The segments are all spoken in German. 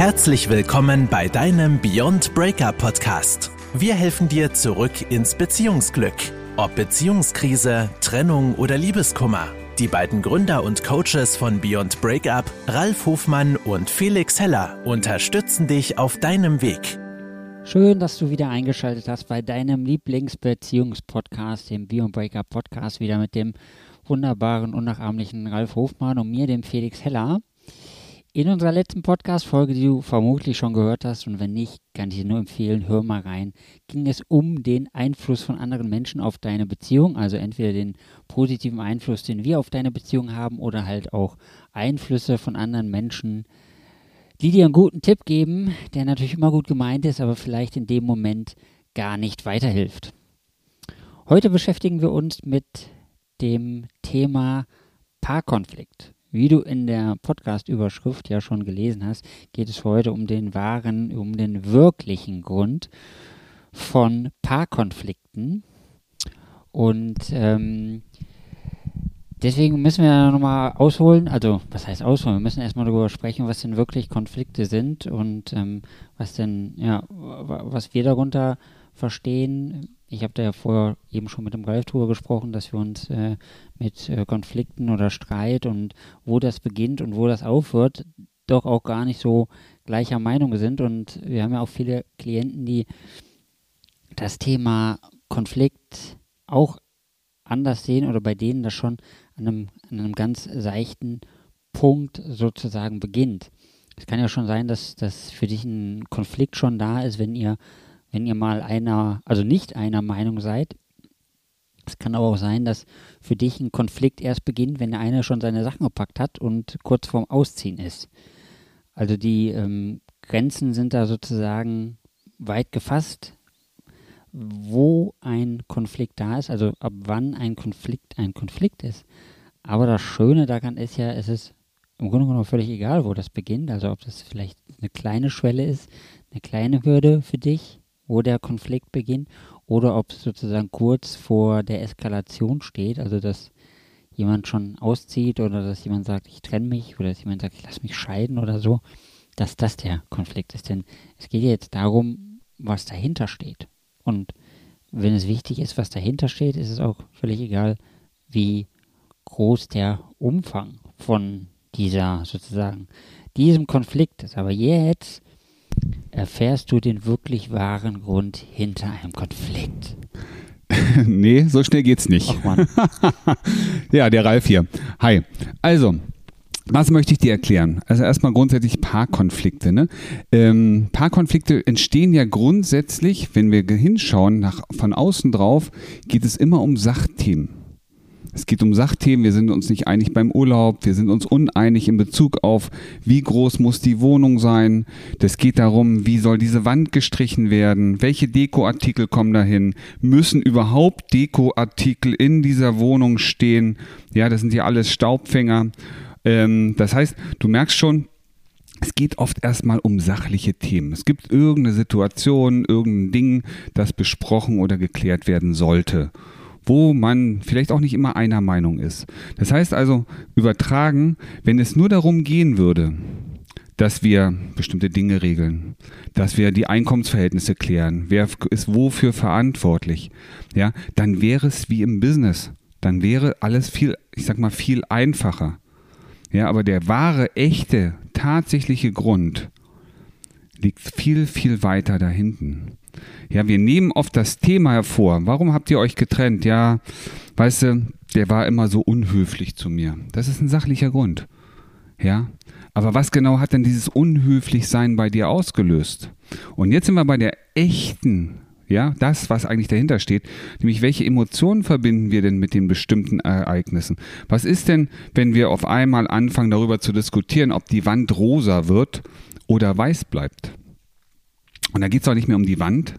Herzlich willkommen bei deinem Beyond Breakup Podcast. Wir helfen dir zurück ins Beziehungsglück. Ob Beziehungskrise, Trennung oder Liebeskummer. Die beiden Gründer und Coaches von Beyond Breakup, Ralf Hofmann und Felix Heller, unterstützen dich auf deinem Weg. Schön, dass du wieder eingeschaltet hast bei deinem Lieblingsbeziehungspodcast, dem Beyond Breakup Podcast, wieder mit dem wunderbaren, unnachahmlichen Ralf Hofmann und mir, dem Felix Heller. In unserer letzten Podcast-Folge, die du vermutlich schon gehört hast, und wenn nicht, kann ich dir nur empfehlen, hör mal rein, ging es um den Einfluss von anderen Menschen auf deine Beziehung, also entweder den positiven Einfluss, den wir auf deine Beziehung haben, oder halt auch Einflüsse von anderen Menschen, die dir einen guten Tipp geben, der natürlich immer gut gemeint ist, aber vielleicht in dem Moment gar nicht weiterhilft. Heute beschäftigen wir uns mit dem Thema Paarkonflikt. Wie du in der Podcast-Überschrift ja schon gelesen hast, geht es heute um den wahren, um den wirklichen Grund von Paarkonflikten. Und ähm, deswegen müssen wir nochmal ausholen, also was heißt ausholen? Wir müssen erstmal darüber sprechen, was denn wirklich Konflikte sind und ähm, was denn, ja, was wir darunter verstehen, ich habe da ja vorher eben schon mit dem Ralf drüber gesprochen, dass wir uns äh, mit äh, Konflikten oder Streit und wo das beginnt und wo das aufhört, doch auch gar nicht so gleicher Meinung sind. Und wir haben ja auch viele Klienten, die das Thema Konflikt auch anders sehen oder bei denen das schon an einem, an einem ganz seichten Punkt sozusagen beginnt. Es kann ja schon sein, dass, dass für dich ein Konflikt schon da ist, wenn ihr wenn ihr mal einer, also nicht einer Meinung seid. Es kann aber auch sein, dass für dich ein Konflikt erst beginnt, wenn der eine schon seine Sachen gepackt hat und kurz vorm Ausziehen ist. Also die ähm, Grenzen sind da sozusagen weit gefasst, wo ein Konflikt da ist, also ab wann ein Konflikt ein Konflikt ist. Aber das Schöne daran ist ja, es ist im Grunde genommen völlig egal, wo das beginnt. Also ob das vielleicht eine kleine Schwelle ist, eine kleine Hürde für dich wo der Konflikt beginnt, oder ob es sozusagen kurz vor der Eskalation steht, also dass jemand schon auszieht oder dass jemand sagt, ich trenne mich oder dass jemand sagt, ich lasse mich scheiden oder so, dass das der Konflikt ist. Denn es geht jetzt darum, was dahinter steht. Und wenn es wichtig ist, was dahinter steht, ist es auch völlig egal, wie groß der Umfang von dieser sozusagen diesem Konflikt ist. Aber jetzt erfährst du den wirklich wahren Grund hinter einem Konflikt. nee, so schnell geht's nicht. Ach Mann. ja, der Ralf hier. Hi. Also, was möchte ich dir erklären? Also erstmal grundsätzlich Paarkonflikte. Ne? Ähm, Paarkonflikte entstehen ja grundsätzlich, wenn wir hinschauen, nach, von außen drauf, geht es immer um Sachthemen. Es geht um Sachthemen, wir sind uns nicht einig beim Urlaub, wir sind uns uneinig in Bezug auf, wie groß muss die Wohnung sein. Das geht darum, wie soll diese Wand gestrichen werden, welche Dekoartikel kommen dahin, müssen überhaupt Dekoartikel in dieser Wohnung stehen. Ja, das sind ja alles Staubfänger. Ähm, das heißt, du merkst schon, es geht oft erstmal um sachliche Themen. Es gibt irgendeine Situation, irgendein Ding, das besprochen oder geklärt werden sollte wo man vielleicht auch nicht immer einer Meinung ist. Das heißt also, übertragen, wenn es nur darum gehen würde, dass wir bestimmte Dinge regeln, dass wir die Einkommensverhältnisse klären, wer ist wofür verantwortlich, ja, dann wäre es wie im Business. Dann wäre alles viel, ich sag mal, viel einfacher. Ja, aber der wahre, echte, tatsächliche Grund liegt viel, viel weiter da hinten. Ja, wir nehmen oft das Thema hervor. Warum habt ihr euch getrennt? Ja, weißt du, der war immer so unhöflich zu mir. Das ist ein sachlicher Grund. Ja, aber was genau hat denn dieses Unhöflichsein bei dir ausgelöst? Und jetzt sind wir bei der echten, ja, das, was eigentlich dahinter steht, nämlich welche Emotionen verbinden wir denn mit den bestimmten Ereignissen? Was ist denn, wenn wir auf einmal anfangen darüber zu diskutieren, ob die Wand rosa wird oder weiß bleibt? Und da geht es auch nicht mehr um die Wand.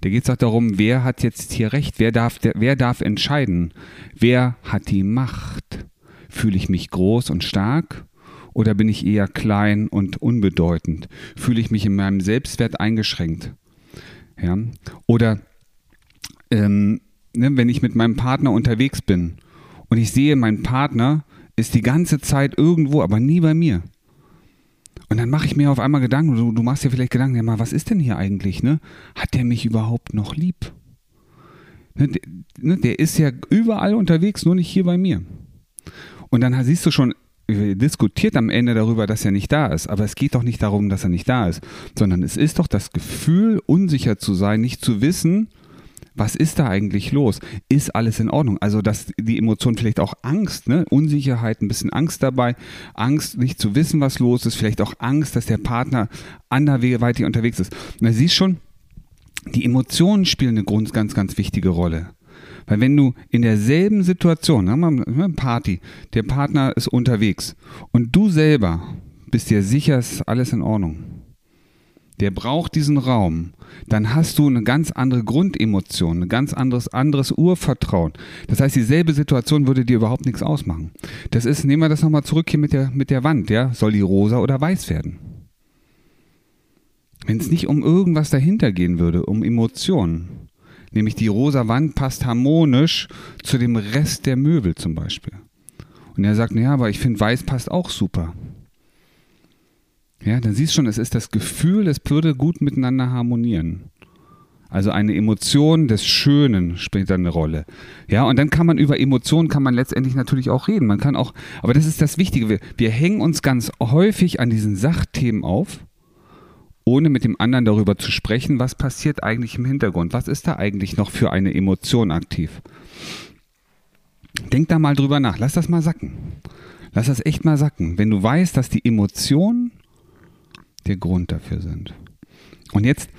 Da geht es auch darum, wer hat jetzt hier recht, wer darf, wer darf entscheiden, wer hat die Macht. Fühle ich mich groß und stark oder bin ich eher klein und unbedeutend? Fühle ich mich in meinem Selbstwert eingeschränkt? Ja? Oder ähm, ne, wenn ich mit meinem Partner unterwegs bin und ich sehe, mein Partner ist die ganze Zeit irgendwo, aber nie bei mir. Und dann mache ich mir auf einmal Gedanken, du, du machst dir vielleicht Gedanken, ja mal, was ist denn hier eigentlich, ne? Hat der mich überhaupt noch lieb? Ne, der, ne, der ist ja überall unterwegs, nur nicht hier bei mir. Und dann siehst du schon, diskutiert am Ende darüber, dass er nicht da ist. Aber es geht doch nicht darum, dass er nicht da ist, sondern es ist doch das Gefühl, unsicher zu sein, nicht zu wissen, was ist da eigentlich los? Ist alles in Ordnung? Also, dass die Emotion vielleicht auch Angst, ne? Unsicherheit, ein bisschen Angst dabei, Angst, nicht zu wissen, was los ist, vielleicht auch Angst, dass der Partner anderweitig unterwegs ist. Und da siehst schon, die Emotionen spielen eine ganz, ganz wichtige Rolle. Weil wenn du in derselben Situation, sagen wir mal Party, der Partner ist unterwegs und du selber bist dir sicher, ist alles in Ordnung der braucht diesen Raum, dann hast du eine ganz andere Grundemotion, ein ganz anderes, anderes Urvertrauen. Das heißt, dieselbe Situation würde dir überhaupt nichts ausmachen. Das ist, nehmen wir das nochmal zurück hier mit der, mit der Wand, ja? Soll die rosa oder weiß werden? Wenn es nicht um irgendwas dahinter gehen würde, um Emotionen, nämlich die rosa Wand passt harmonisch zu dem Rest der Möbel zum Beispiel. Und er sagt, ja, aber ich finde weiß passt auch super. Ja, dann siehst du schon, es ist das Gefühl, es würde gut miteinander harmonieren. Also eine Emotion des Schönen spielt dann eine Rolle. Ja, und dann kann man über Emotionen kann man letztendlich natürlich auch reden. Man kann auch, aber das ist das Wichtige. Wir, wir hängen uns ganz häufig an diesen Sachthemen auf, ohne mit dem anderen darüber zu sprechen, was passiert eigentlich im Hintergrund. Was ist da eigentlich noch für eine Emotion aktiv? Denk da mal drüber nach. Lass das mal sacken. Lass das echt mal sacken. Wenn du weißt, dass die Emotion der Grund dafür sind. Und jetzt,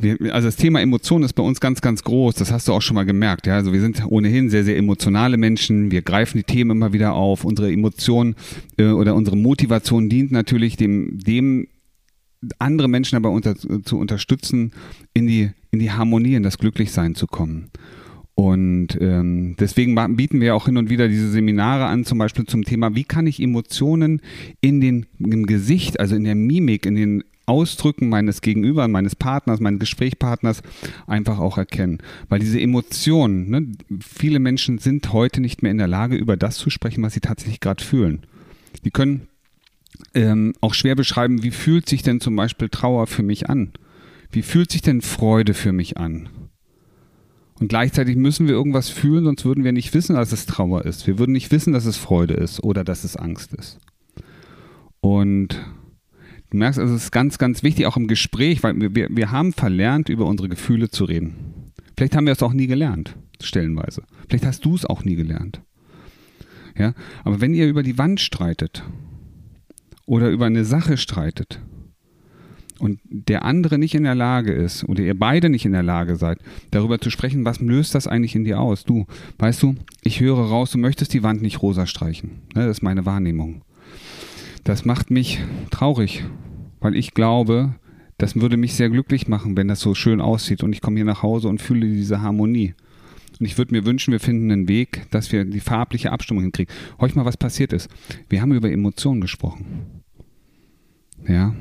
wir, also das Thema Emotion ist bei uns ganz, ganz groß. Das hast du auch schon mal gemerkt. Ja? Also wir sind ohnehin sehr, sehr emotionale Menschen. Wir greifen die Themen immer wieder auf. Unsere Emotion äh, oder unsere Motivation dient natürlich dem, dem andere Menschen aber unter, zu unterstützen, in die, in die Harmonie, in das Glücklichsein zu kommen. Und ähm, deswegen bieten wir auch hin und wieder diese Seminare an, zum Beispiel zum Thema, wie kann ich Emotionen in den, im Gesicht, also in der Mimik, in den Ausdrücken meines Gegenüber, meines Partners, meines Gesprächspartners einfach auch erkennen. Weil diese Emotionen, ne, viele Menschen sind heute nicht mehr in der Lage, über das zu sprechen, was sie tatsächlich gerade fühlen. Die können ähm, auch schwer beschreiben, wie fühlt sich denn zum Beispiel Trauer für mich an? Wie fühlt sich denn Freude für mich an? Und gleichzeitig müssen wir irgendwas fühlen, sonst würden wir nicht wissen, dass es Trauer ist. Wir würden nicht wissen, dass es Freude ist oder dass es Angst ist. Und du merkst, also es ist ganz, ganz wichtig, auch im Gespräch, weil wir, wir haben verlernt, über unsere Gefühle zu reden. Vielleicht haben wir es auch nie gelernt, stellenweise. Vielleicht hast du es auch nie gelernt. Ja, aber wenn ihr über die Wand streitet oder über eine Sache streitet, und der andere nicht in der Lage ist oder ihr beide nicht in der Lage seid, darüber zu sprechen, was löst das eigentlich in dir aus? Du, weißt du, ich höre raus, du möchtest die Wand nicht rosa streichen. Ne, das ist meine Wahrnehmung. Das macht mich traurig, weil ich glaube, das würde mich sehr glücklich machen, wenn das so schön aussieht und ich komme hier nach Hause und fühle diese Harmonie. Und ich würde mir wünschen, wir finden einen Weg, dass wir die farbliche Abstimmung hinkriegen. Horch mal, was passiert ist. Wir haben über Emotionen gesprochen. Ja,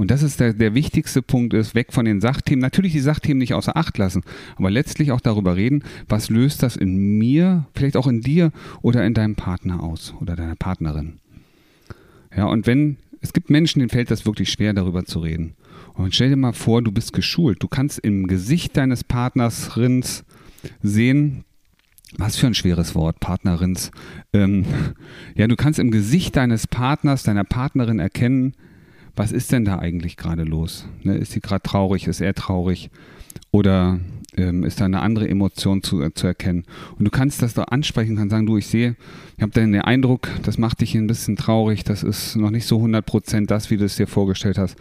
und das ist der, der wichtigste Punkt, ist weg von den Sachthemen. Natürlich die Sachthemen nicht außer Acht lassen, aber letztlich auch darüber reden, was löst das in mir, vielleicht auch in dir oder in deinem Partner aus oder deiner Partnerin. Ja, und wenn, es gibt Menschen, denen fällt das wirklich schwer, darüber zu reden. Und stell dir mal vor, du bist geschult. Du kannst im Gesicht deines Partners Rins sehen, was für ein schweres Wort, Partnerins. Ähm, ja, du kannst im Gesicht deines Partners, deiner Partnerin erkennen, was ist denn da eigentlich gerade los? Ne, ist sie gerade traurig? Ist er traurig? Oder ähm, ist da eine andere Emotion zu, äh, zu erkennen? Und du kannst das da ansprechen, kannst sagen, du, ich sehe, ich habe den Eindruck, das macht dich ein bisschen traurig, das ist noch nicht so 100% das, wie du es dir vorgestellt hast.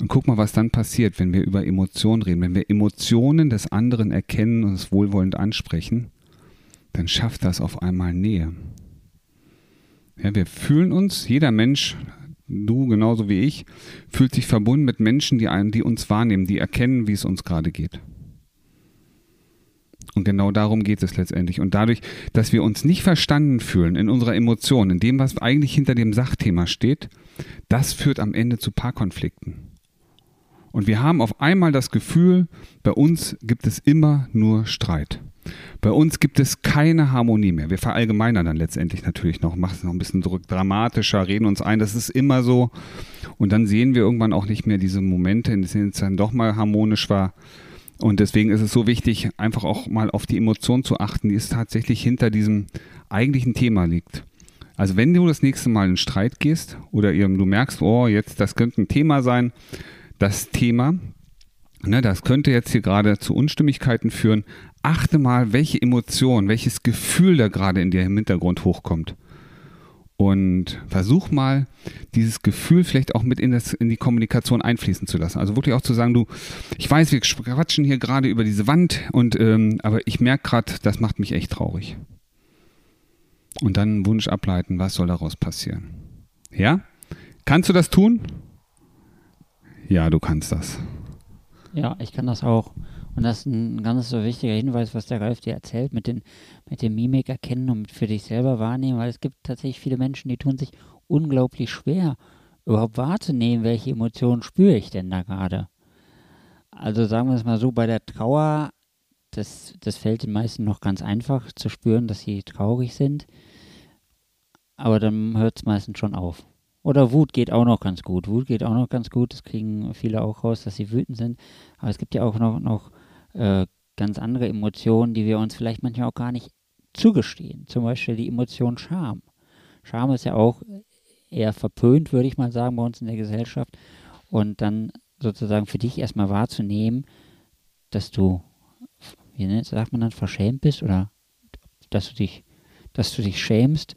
Und guck mal, was dann passiert, wenn wir über Emotionen reden. Wenn wir Emotionen des anderen erkennen und es wohlwollend ansprechen, dann schafft das auf einmal Nähe. Ja, wir fühlen uns, jeder Mensch du genauso wie ich, fühlt sich verbunden mit Menschen, die, einen, die uns wahrnehmen, die erkennen, wie es uns gerade geht. Und genau darum geht es letztendlich. Und dadurch, dass wir uns nicht verstanden fühlen in unserer Emotion, in dem, was eigentlich hinter dem Sachthema steht, das führt am Ende zu Paarkonflikten. Und wir haben auf einmal das Gefühl, bei uns gibt es immer nur Streit. Bei uns gibt es keine Harmonie mehr. Wir verallgemeinern dann letztendlich natürlich noch, machen es noch ein bisschen dramatischer, reden uns ein, das ist immer so. Und dann sehen wir irgendwann auch nicht mehr diese Momente, in denen es dann doch mal harmonisch war. Und deswegen ist es so wichtig, einfach auch mal auf die Emotion zu achten, die es tatsächlich hinter diesem eigentlichen Thema liegt. Also wenn du das nächste Mal in Streit gehst oder du merkst, oh, jetzt das könnte ein Thema sein, das Thema, ne, das könnte jetzt hier gerade zu Unstimmigkeiten führen, achte mal, welche Emotion, welches Gefühl da gerade in dir im Hintergrund hochkommt. Und versuch mal, dieses Gefühl vielleicht auch mit in, das, in die Kommunikation einfließen zu lassen. Also wirklich auch zu sagen, du, ich weiß, wir quatschen hier gerade über diese Wand, und ähm, aber ich merke gerade, das macht mich echt traurig. Und dann einen Wunsch ableiten, was soll daraus passieren. Ja? Kannst du das tun? Ja, du kannst das. Ja, ich kann das auch. Und das ist ein ganz so wichtiger Hinweis, was der Ralf dir erzählt, mit, den, mit dem Mimik erkennen und für dich selber wahrnehmen, weil es gibt tatsächlich viele Menschen, die tun sich unglaublich schwer, überhaupt wahrzunehmen, welche Emotionen spüre ich denn da gerade. Also sagen wir es mal so, bei der Trauer, das, das fällt den meisten noch ganz einfach zu spüren, dass sie traurig sind, aber dann hört es meistens schon auf. Oder Wut geht auch noch ganz gut. Wut geht auch noch ganz gut. Das kriegen viele auch raus, dass sie wütend sind. Aber es gibt ja auch noch, noch äh, ganz andere Emotionen, die wir uns vielleicht manchmal auch gar nicht zugestehen. Zum Beispiel die Emotion Scham. Scham ist ja auch eher verpönt, würde ich mal sagen, bei uns in der Gesellschaft. Und dann sozusagen für dich erstmal wahrzunehmen, dass du, wie sagt man dann, verschämt bist oder dass du dich, dass du dich schämst,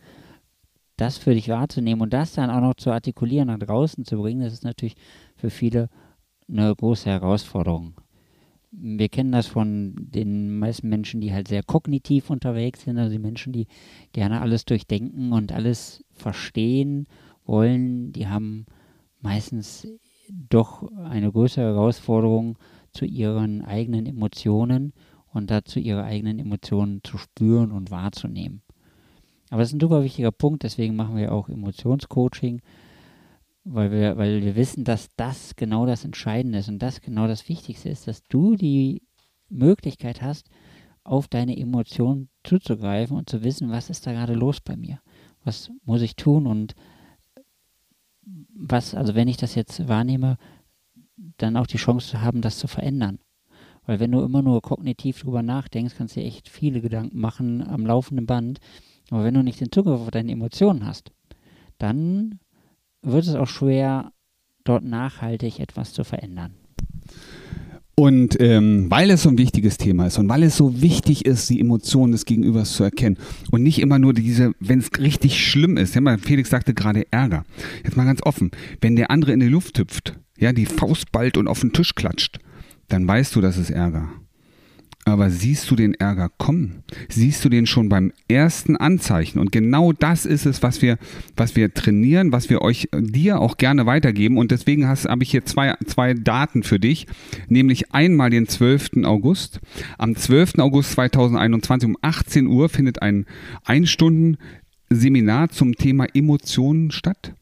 das für dich wahrzunehmen und das dann auch noch zu artikulieren, nach draußen zu bringen, das ist natürlich für viele eine große Herausforderung wir kennen das von den meisten Menschen, die halt sehr kognitiv unterwegs sind, also die Menschen, die gerne alles durchdenken und alles verstehen wollen, die haben meistens doch eine größere Herausforderung zu ihren eigenen Emotionen und dazu ihre eigenen Emotionen zu spüren und wahrzunehmen. Aber das ist ein super wichtiger Punkt, deswegen machen wir auch Emotionscoaching, weil wir, weil wir wissen, dass das genau das Entscheidende ist und das genau das Wichtigste ist, dass du die Möglichkeit hast, auf deine Emotionen zuzugreifen und zu wissen, was ist da gerade los bei mir? Was muss ich tun und was, also wenn ich das jetzt wahrnehme, dann auch die Chance zu haben, das zu verändern. Weil wenn du immer nur kognitiv drüber nachdenkst, kannst du dir echt viele Gedanken machen am laufenden Band. Aber wenn du nicht den Zugriff auf deine Emotionen hast, dann wird es auch schwer, dort nachhaltig etwas zu verändern. Und ähm, weil es so ein wichtiges Thema ist und weil es so wichtig ist, die Emotionen des Gegenübers zu erkennen und nicht immer nur diese, wenn es richtig schlimm ist, ja, mal, Felix sagte gerade Ärger. Jetzt mal ganz offen, wenn der andere in die Luft hüpft, ja, die Faust ballt und auf den Tisch klatscht, dann weißt du, das ist Ärger. Aber siehst du den Ärger kommen? Siehst du den schon beim ersten Anzeichen? Und genau das ist es, was wir, was wir trainieren, was wir euch, dir auch gerne weitergeben. Und deswegen habe ich hier zwei, zwei Daten für dich. Nämlich einmal den 12. August. Am 12. August 2021 um 18 Uhr findet ein Einstunden Seminar zum Thema Emotionen statt.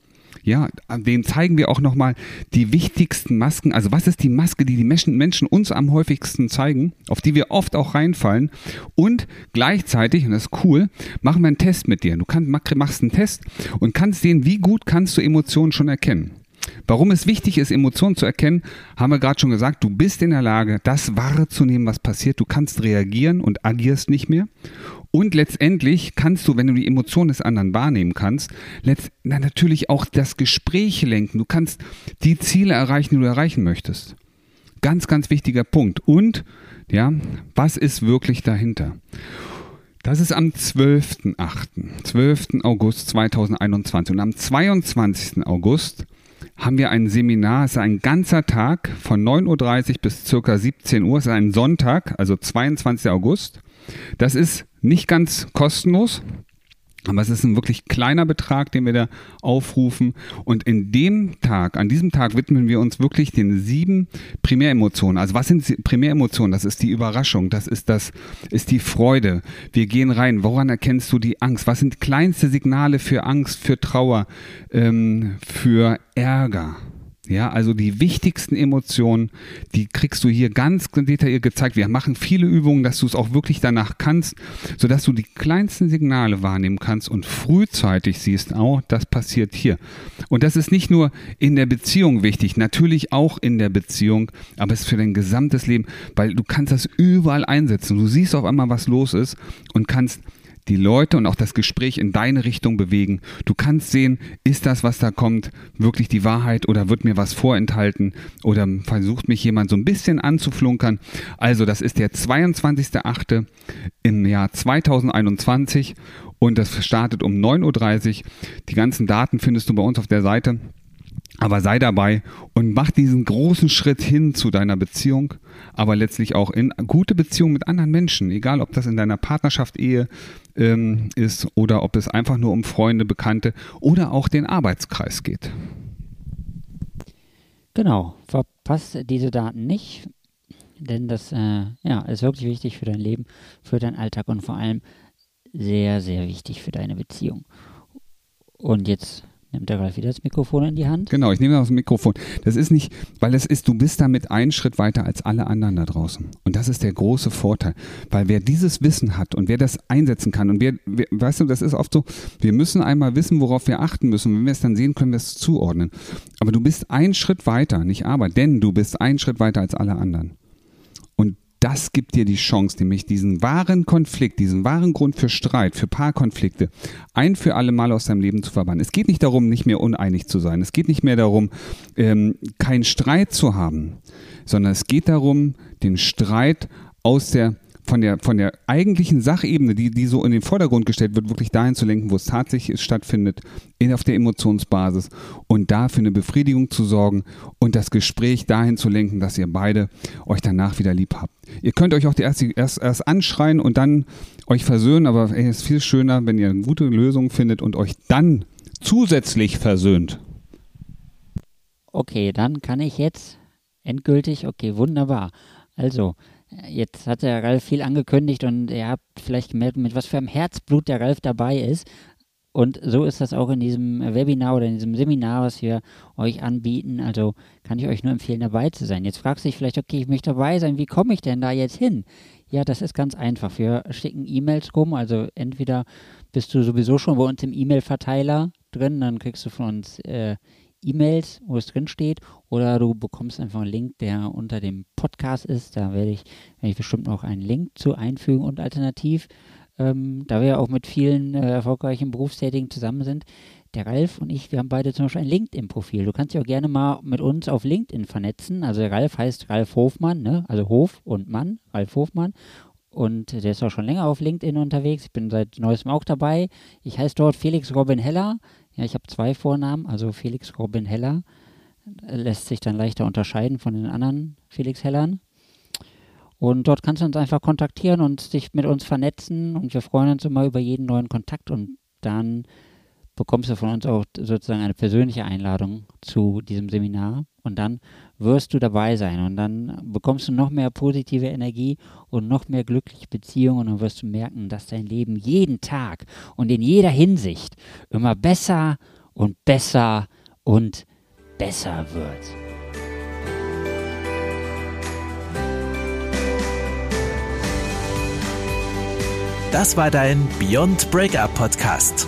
Ja, dem zeigen wir auch nochmal die wichtigsten Masken. Also was ist die Maske, die die Menschen, Menschen uns am häufigsten zeigen, auf die wir oft auch reinfallen. Und gleichzeitig, und das ist cool, machen wir einen Test mit dir. Du kannst, machst einen Test und kannst sehen, wie gut kannst du Emotionen schon erkennen. Warum es wichtig ist, Emotionen zu erkennen, haben wir gerade schon gesagt. Du bist in der Lage, das wahrzunehmen, was passiert. Du kannst reagieren und agierst nicht mehr. Und letztendlich kannst du, wenn du die Emotionen des anderen wahrnehmen kannst, na, natürlich auch das Gespräch lenken. Du kannst die Ziele erreichen, die du erreichen möchtest. Ganz, ganz wichtiger Punkt. Und, ja, was ist wirklich dahinter? Das ist am 12.8., 12. August 2021. Und am 22. August haben wir ein Seminar. Es ist ein ganzer Tag von 9.30 Uhr bis circa 17 Uhr. Es ist ein Sonntag, also 22. August. Das ist nicht ganz kostenlos. Aber es ist ein wirklich kleiner Betrag, den wir da aufrufen. Und in dem Tag, an diesem Tag widmen wir uns wirklich den sieben Primäremotionen. Also was sind Primäremotionen? Das ist die Überraschung, das ist das, ist die Freude. Wir gehen rein. Woran erkennst du die Angst? Was sind kleinste Signale für Angst, für Trauer, ähm, für Ärger? Ja, also die wichtigsten Emotionen, die kriegst du hier ganz detailliert gezeigt. Wir machen viele Übungen, dass du es auch wirklich danach kannst, sodass du die kleinsten Signale wahrnehmen kannst und frühzeitig siehst, auch das passiert hier. Und das ist nicht nur in der Beziehung wichtig, natürlich auch in der Beziehung, aber es ist für dein gesamtes Leben, weil du kannst das überall einsetzen. Du siehst auf einmal, was los ist und kannst die Leute und auch das Gespräch in deine Richtung bewegen. Du kannst sehen, ist das, was da kommt, wirklich die Wahrheit oder wird mir was vorenthalten oder versucht mich jemand so ein bisschen anzuflunkern. Also das ist der 22.8. im Jahr 2021 und das startet um 9.30 Uhr. Die ganzen Daten findest du bei uns auf der Seite. Aber sei dabei und mach diesen großen Schritt hin zu deiner Beziehung, aber letztlich auch in gute Beziehung mit anderen Menschen, egal ob das in deiner Partnerschaft, Ehe ähm, ist oder ob es einfach nur um Freunde, Bekannte oder auch den Arbeitskreis geht. Genau, verpasst diese Daten nicht, denn das äh, ja, ist wirklich wichtig für dein Leben, für deinen Alltag und vor allem sehr, sehr wichtig für deine Beziehung. Und jetzt Nimmt der Ralf wieder das Mikrofon in die Hand? Genau, ich nehme das Mikrofon. Das ist nicht, weil es ist, du bist damit einen Schritt weiter als alle anderen da draußen. Und das ist der große Vorteil. Weil wer dieses Wissen hat und wer das einsetzen kann und wer, wer weißt du, das ist oft so, wir müssen einmal wissen, worauf wir achten müssen. Wenn wir es dann sehen, können wir es zuordnen. Aber du bist einen Schritt weiter, nicht aber, denn du bist einen Schritt weiter als alle anderen das gibt dir die Chance, nämlich diesen wahren Konflikt, diesen wahren Grund für Streit, für Paarkonflikte ein für alle Mal aus deinem Leben zu verbannen. Es geht nicht darum, nicht mehr uneinig zu sein. Es geht nicht mehr darum, ähm, keinen Streit zu haben, sondern es geht darum, den Streit aus der von der, von der eigentlichen Sachebene, die, die so in den Vordergrund gestellt wird, wirklich dahin zu lenken, wo es tatsächlich stattfindet, in, auf der Emotionsbasis und da für eine Befriedigung zu sorgen und das Gespräch dahin zu lenken, dass ihr beide euch danach wieder lieb habt. Ihr könnt euch auch erst, erst, erst anschreien und dann euch versöhnen, aber es ist viel schöner, wenn ihr eine gute Lösung findet und euch dann zusätzlich versöhnt. Okay, dann kann ich jetzt endgültig, okay, wunderbar. Also, Jetzt hat der Ralf viel angekündigt und ihr habt vielleicht gemerkt, mit was für einem Herzblut der Ralf dabei ist. Und so ist das auch in diesem Webinar oder in diesem Seminar, was wir euch anbieten. Also kann ich euch nur empfehlen, dabei zu sein. Jetzt fragst du dich vielleicht, okay, ich möchte dabei sein, wie komme ich denn da jetzt hin? Ja, das ist ganz einfach. Wir schicken E-Mails rum. Also entweder bist du sowieso schon bei uns im E-Mail-Verteiler drin, dann kriegst du von uns äh, E-Mails, wo es drin steht, oder du bekommst einfach einen Link, der unter dem Podcast ist. Da werde ich, werde ich bestimmt noch einen Link zu einfügen und alternativ, ähm, da wir ja auch mit vielen äh, erfolgreichen Berufstätigen zusammen sind, der Ralf und ich, wir haben beide zum Beispiel ein LinkedIn-Profil. Du kannst dich auch gerne mal mit uns auf LinkedIn vernetzen. Also der Ralf heißt Ralf Hofmann, ne? also Hof und Mann, Ralf Hofmann. Und der ist auch schon länger auf LinkedIn unterwegs. Ich bin seit neuestem auch dabei. Ich heiße dort Felix Robin Heller. Ja, ich habe zwei Vornamen, also Felix Robin Heller. Lässt sich dann leichter unterscheiden von den anderen Felix Hellern. Und dort kannst du uns einfach kontaktieren und dich mit uns vernetzen. Und wir freuen uns immer über jeden neuen Kontakt. Und dann bekommst du von uns auch sozusagen eine persönliche Einladung zu diesem Seminar. Und dann wirst du dabei sein und dann bekommst du noch mehr positive Energie und noch mehr glückliche Beziehungen und wirst du merken, dass dein Leben jeden Tag und in jeder Hinsicht immer besser und besser und besser wird. Das war dein Beyond Breakup Podcast.